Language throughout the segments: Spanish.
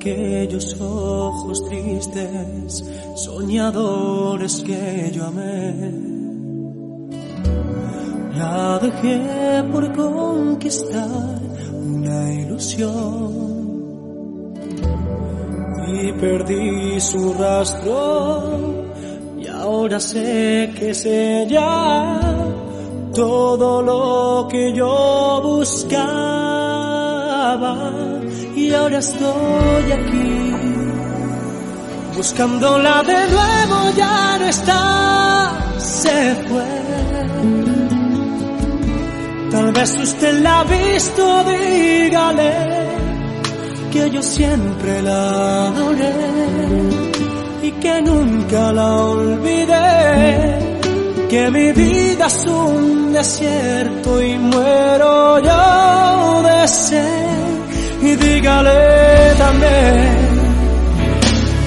Aquellos ojos tristes, soñadores que yo amé. La dejé por conquistar una ilusión y perdí su rastro y ahora sé que es ella todo lo que yo buscaba y ahora estoy aquí buscándola de nuevo ya no está se fue. Tal vez usted la ha visto dígale que yo siempre la adoré y que nunca la olvidé, que mi vida es un desierto y muero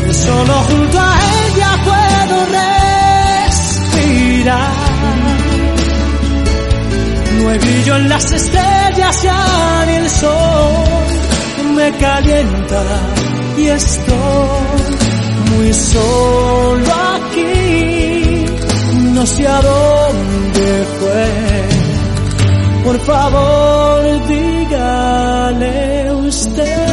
que solo junto a ella puedo respirar. No hay brillo en las estrellas ya ni el sol me calienta y estoy muy solo aquí. No sé a dónde fue. Por favor, dígale usted.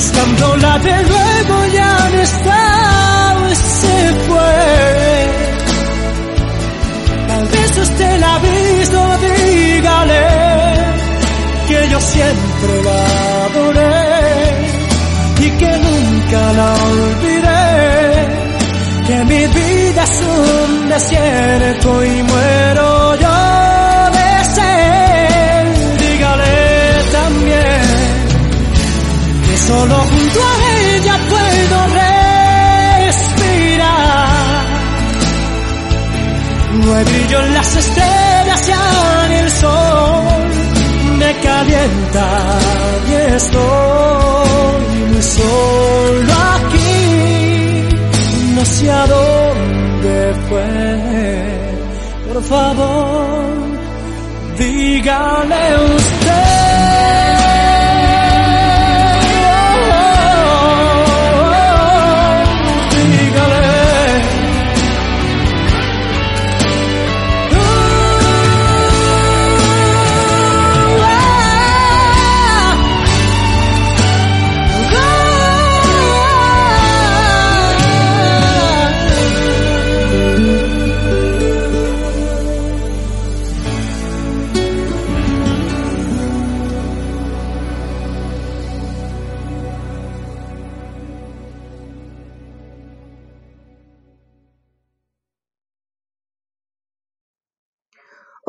buscándola de nuevo ya no está se fue. Tal vez usted la ha visto dígale que yo siempre la adoré y que nunca la olvidé que mi vida es un desierto y muero solo junto a ella puedo respirar. No hay brillo en las estrellas ya ni el sol me calienta y estoy muy solo aquí no sé a dónde fue. Por favor, dígale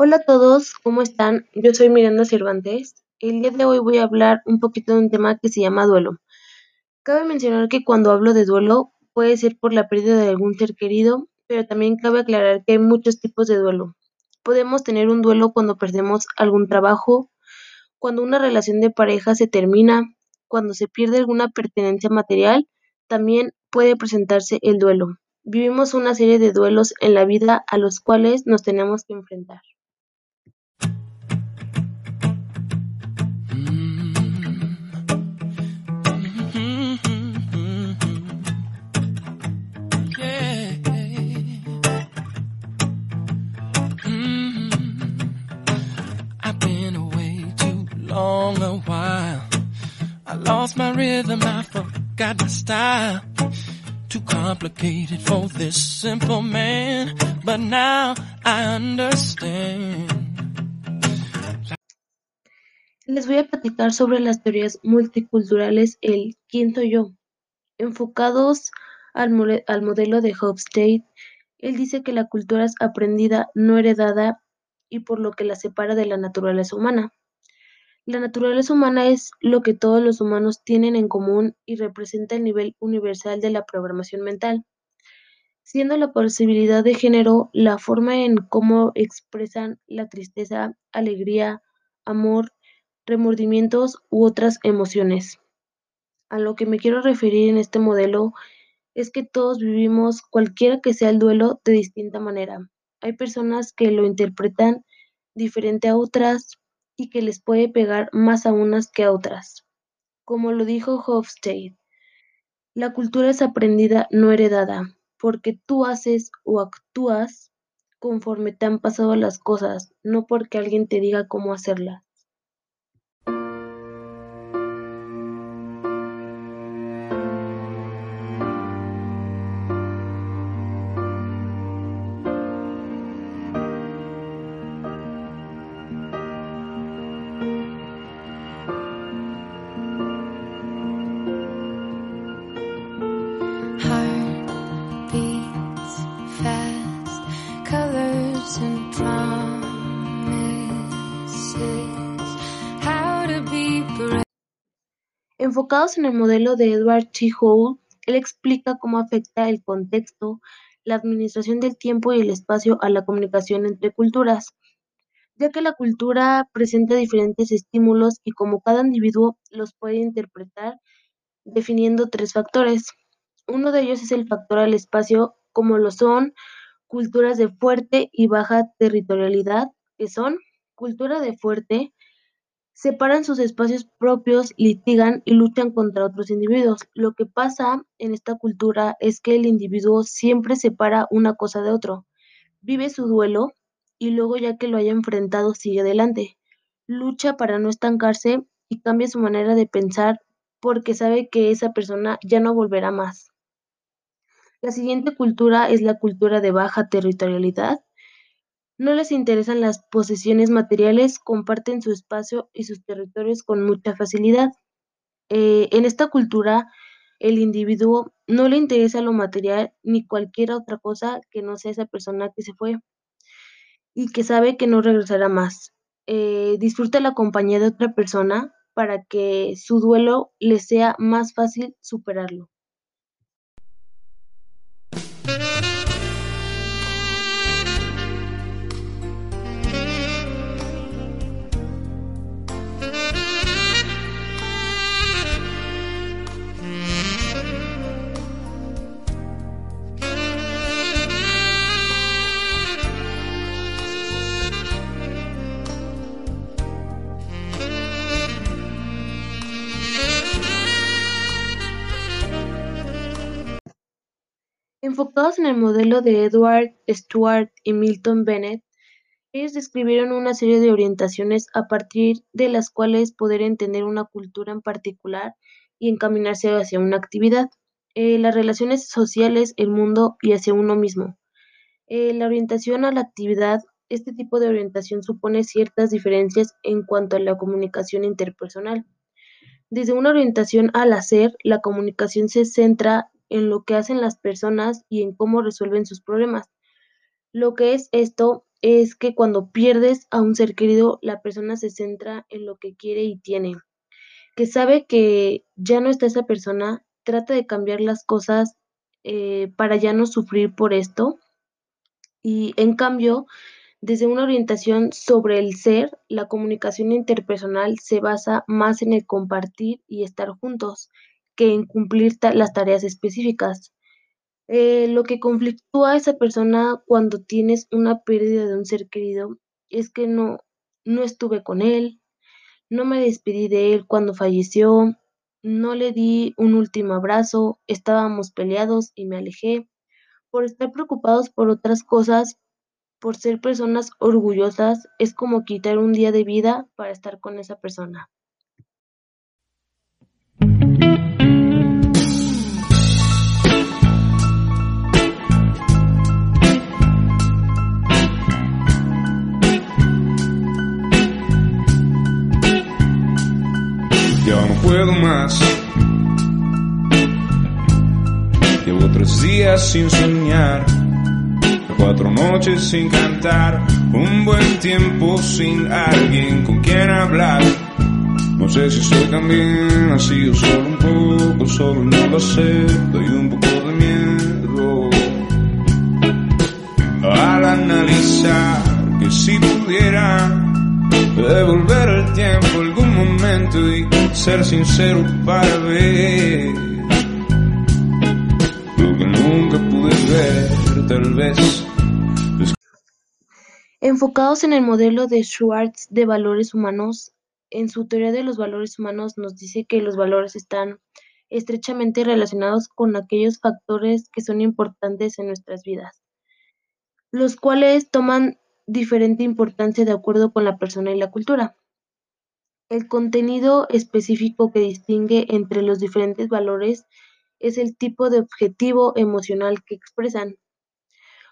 Hola a todos, ¿cómo están? Yo soy Miranda Cervantes. El día de hoy voy a hablar un poquito de un tema que se llama duelo. Cabe mencionar que cuando hablo de duelo puede ser por la pérdida de algún ser querido, pero también cabe aclarar que hay muchos tipos de duelo. Podemos tener un duelo cuando perdemos algún trabajo, cuando una relación de pareja se termina, cuando se pierde alguna pertenencia material, también puede presentarse el duelo. Vivimos una serie de duelos en la vida a los cuales nos tenemos que enfrentar. Long a while. I lost my rhythm, I forgot got my style. Too complicated for this simple man, but now I understand. Les voy a platicar sobre las teorías multiculturales, el quién soy yo. Enfocados al, al modelo de Hofstede, él dice que la cultura es aprendida, no heredada, y por lo que la separa de la naturaleza humana. La naturaleza humana es lo que todos los humanos tienen en común y representa el nivel universal de la programación mental, siendo la posibilidad de género la forma en cómo expresan la tristeza, alegría, amor, remordimientos u otras emociones. A lo que me quiero referir en este modelo es que todos vivimos cualquiera que sea el duelo de distinta manera. Hay personas que lo interpretan diferente a otras y que les puede pegar más a unas que a otras. Como lo dijo Hofstede, la cultura es aprendida, no heredada, porque tú haces o actúas conforme te han pasado las cosas, no porque alguien te diga cómo hacerlas. Enfocados en el modelo de Edward T. Hall, él explica cómo afecta el contexto, la administración del tiempo y el espacio a la comunicación entre culturas, ya que la cultura presenta diferentes estímulos y como cada individuo los puede interpretar definiendo tres factores. Uno de ellos es el factor al espacio, como lo son culturas de fuerte y baja territorialidad, que son cultura de fuerte, separan sus espacios propios, litigan y luchan contra otros individuos. Lo que pasa en esta cultura es que el individuo siempre separa una cosa de otro, vive su duelo y luego ya que lo haya enfrentado sigue adelante. Lucha para no estancarse y cambia su manera de pensar porque sabe que esa persona ya no volverá más. La siguiente cultura es la cultura de baja territorialidad. No les interesan las posesiones materiales, comparten su espacio y sus territorios con mucha facilidad. Eh, en esta cultura, el individuo no le interesa lo material ni cualquier otra cosa que no sea esa persona que se fue y que sabe que no regresará más. Eh, disfruta la compañía de otra persona para que su duelo le sea más fácil superarlo. Enfocados en el modelo de Edward Stewart y Milton Bennett, ellos describieron una serie de orientaciones a partir de las cuales poder entender una cultura en particular y encaminarse hacia una actividad, eh, las relaciones sociales, el mundo y hacia uno mismo. Eh, la orientación a la actividad, este tipo de orientación supone ciertas diferencias en cuanto a la comunicación interpersonal. Desde una orientación al hacer, la comunicación se centra en lo que hacen las personas y en cómo resuelven sus problemas. Lo que es esto es que cuando pierdes a un ser querido, la persona se centra en lo que quiere y tiene. Que sabe que ya no está esa persona, trata de cambiar las cosas eh, para ya no sufrir por esto. Y en cambio, desde una orientación sobre el ser, la comunicación interpersonal se basa más en el compartir y estar juntos que en cumplir las tareas específicas. Eh, lo que conflictúa a esa persona cuando tienes una pérdida de un ser querido es que no, no estuve con él, no me despedí de él cuando falleció, no le di un último abrazo, estábamos peleados y me alejé. Por estar preocupados por otras cosas, por ser personas orgullosas, es como quitar un día de vida para estar con esa persona. Puedo más. Llevo tres días sin soñar, cuatro noches sin cantar, un buen tiempo sin alguien con quien hablar. No sé si soy también así o solo un poco, solo no lo sé, doy un poco de miedo. Al analizar que si pudiera devolver el tiempo algún momento y ser sincero para ver lo que nunca pude ver, tal vez. Enfocados en el modelo de Schwartz de valores humanos, en su teoría de los valores humanos nos dice que los valores están estrechamente relacionados con aquellos factores que son importantes en nuestras vidas, los cuales toman diferente importancia de acuerdo con la persona y la cultura. El contenido específico que distingue entre los diferentes valores es el tipo de objetivo emocional que expresan.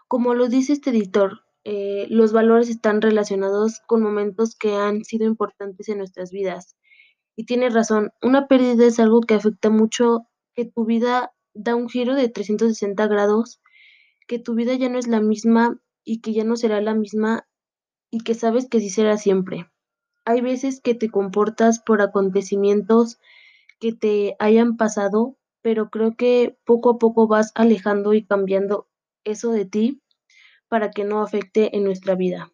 Como lo dice este editor, eh, los valores están relacionados con momentos que han sido importantes en nuestras vidas. Y tiene razón, una pérdida es algo que afecta mucho, que tu vida da un giro de 360 grados, que tu vida ya no es la misma y que ya no será la misma y que sabes que así será siempre. Hay veces que te comportas por acontecimientos que te hayan pasado, pero creo que poco a poco vas alejando y cambiando eso de ti para que no afecte en nuestra vida.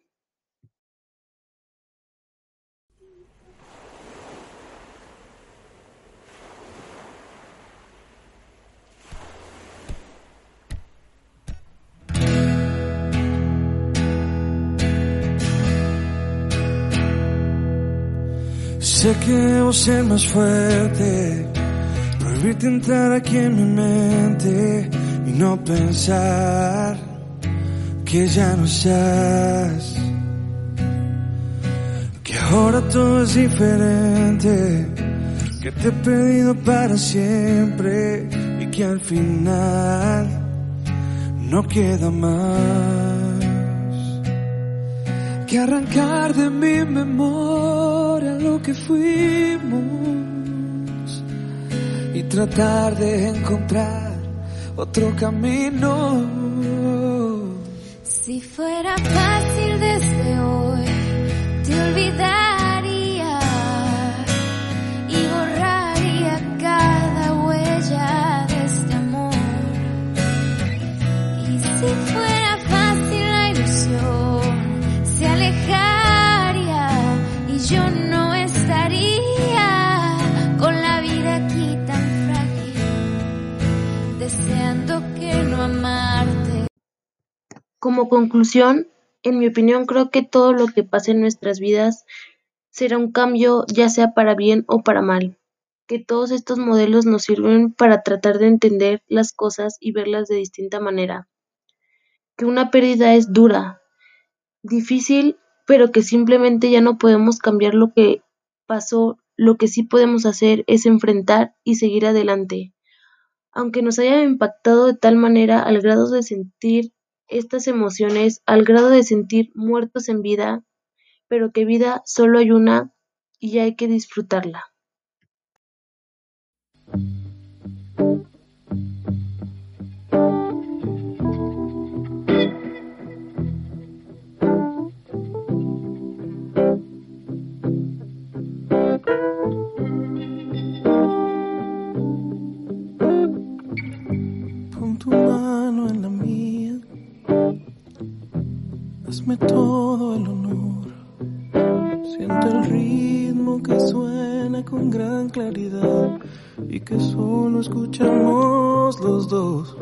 Sé que debo ser más fuerte, prohibirte entrar aquí en mi mente y no pensar que ya no estás, que ahora todo es diferente, que te he pedido para siempre y que al final no queda más que arrancar de mi memoria lo que fuimos y tratar de encontrar otro camino. Si fuera fácil desde hoy, te olvidaría Como conclusión, en mi opinión, creo que todo lo que pase en nuestras vidas será un cambio, ya sea para bien o para mal. Que todos estos modelos nos sirven para tratar de entender las cosas y verlas de distinta manera. Que una pérdida es dura, difícil, pero que simplemente ya no podemos cambiar lo que pasó. Lo que sí podemos hacer es enfrentar y seguir adelante. Aunque nos haya impactado de tal manera al grado de sentir estas emociones al grado de sentir muertos en vida, pero que vida solo hay una y hay que disfrutarla. Pon tu mano en la mía, hazme todo el honor. Siente el ritmo que suena con gran claridad y que solo escuchamos los dos.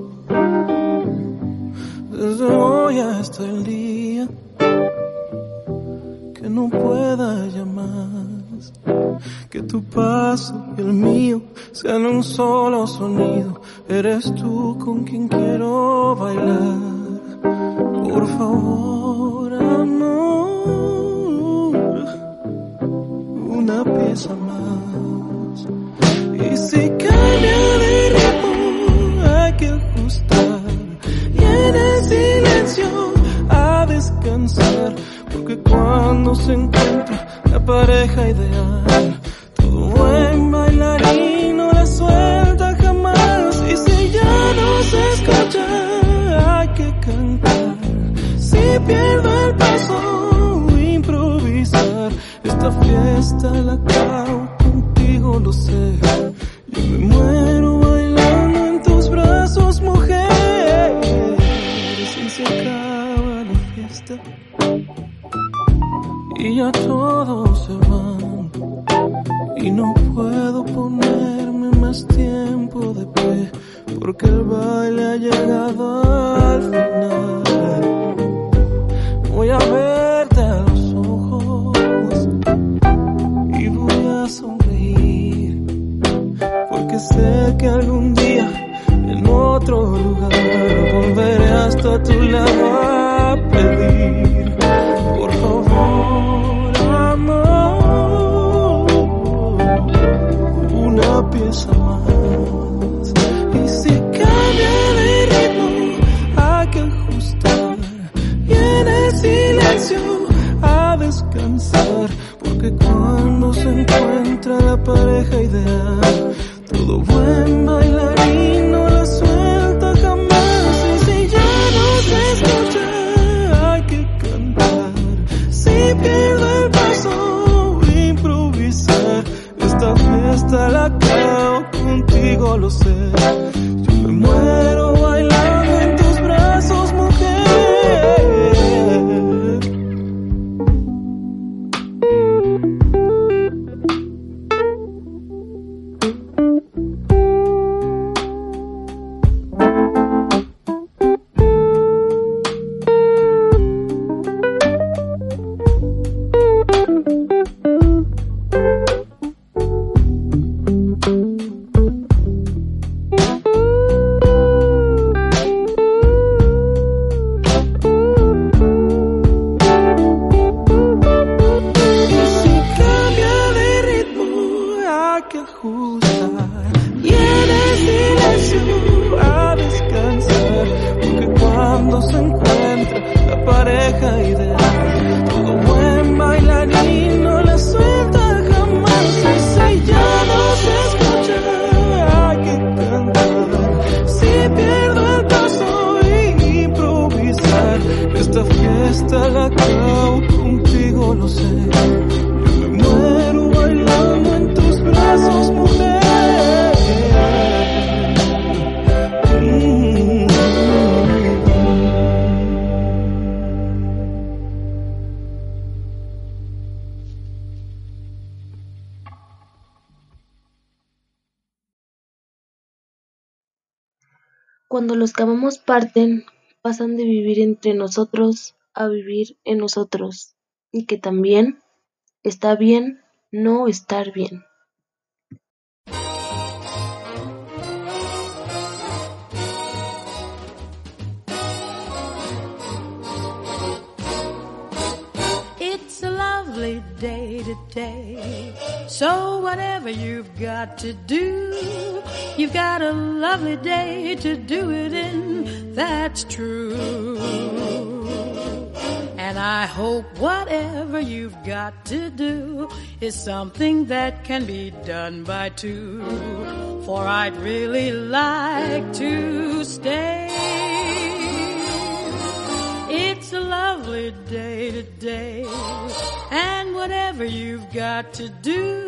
Desde hoy hasta el día que no pueda llamar, que tu paso y el mío sean un solo sonido. Eres tú con quien quiero bailar. Por favor, amor, una pieza más. Y si cambia de ritmo, hay que ajustar. Y en el silencio, a descansar. Porque cuando se encuentra la pareja ideal, Y ya todos se van. Y no puedo ponerme más tiempo de pie. Porque el baile ha llegado al final. Voy a verte a los ojos y voy a sonreír. Porque sé que algún día en otro lugar volveré hasta tu lado Cuando los que parten, pasan de vivir entre nosotros a vivir en nosotros, y que también está bien no estar bien. It's a lovely day. So whatever you've got to do, you've got a lovely day to do it in. That's true. And I hope whatever you've got to do is something that can be done by two. For I'd really like to stay. It's a lovely day today. And whatever you've got to do,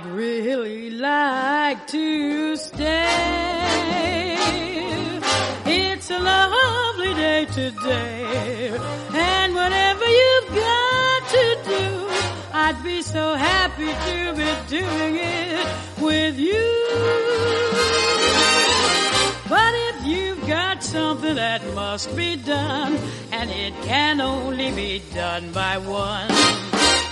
I'd really like to stay. It's a lovely day today. And whatever you've got to do, I'd be so happy to be doing it with you. But if you've got something that must be done, and it can only be done by one.